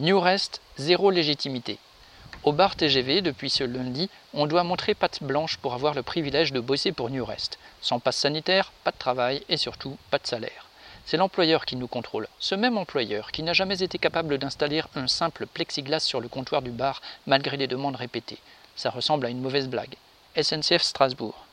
New Rest, zéro légitimité. Au bar TGV, depuis ce lundi, on doit montrer patte blanche pour avoir le privilège de bosser pour New Rest. Sans passe sanitaire, pas de travail et surtout pas de salaire. C'est l'employeur qui nous contrôle, ce même employeur qui n'a jamais été capable d'installer un simple plexiglas sur le comptoir du bar malgré les demandes répétées. Ça ressemble à une mauvaise blague. SNCF Strasbourg.